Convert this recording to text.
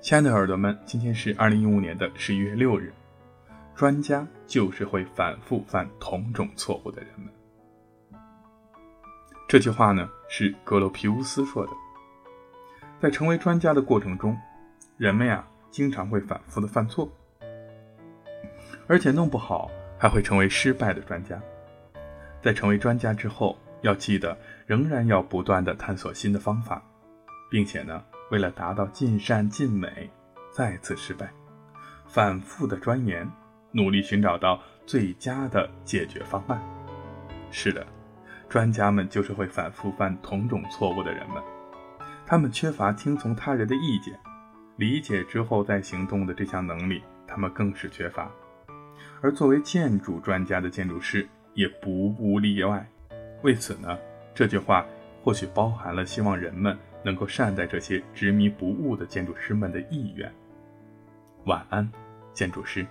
亲爱的耳朵们，今天是二零一五年的十一月六日。专家就是会反复犯同种错误的人们。这句话呢是格罗皮乌斯说的。在成为专家的过程中，人们呀经常会反复的犯错，而且弄不好还会成为失败的专家。在成为专家之后，要记得仍然要不断的探索新的方法，并且呢。为了达到尽善尽美，再次失败，反复的钻研，努力寻找到最佳的解决方案。是的，专家们就是会反复犯同种错误的人们。他们缺乏听从他人的意见、理解之后再行动的这项能力，他们更是缺乏。而作为建筑专家的建筑师也不无例外。为此呢，这句话或许包含了希望人们。能够善待这些执迷不悟的建筑师们的意愿。晚安，建筑师。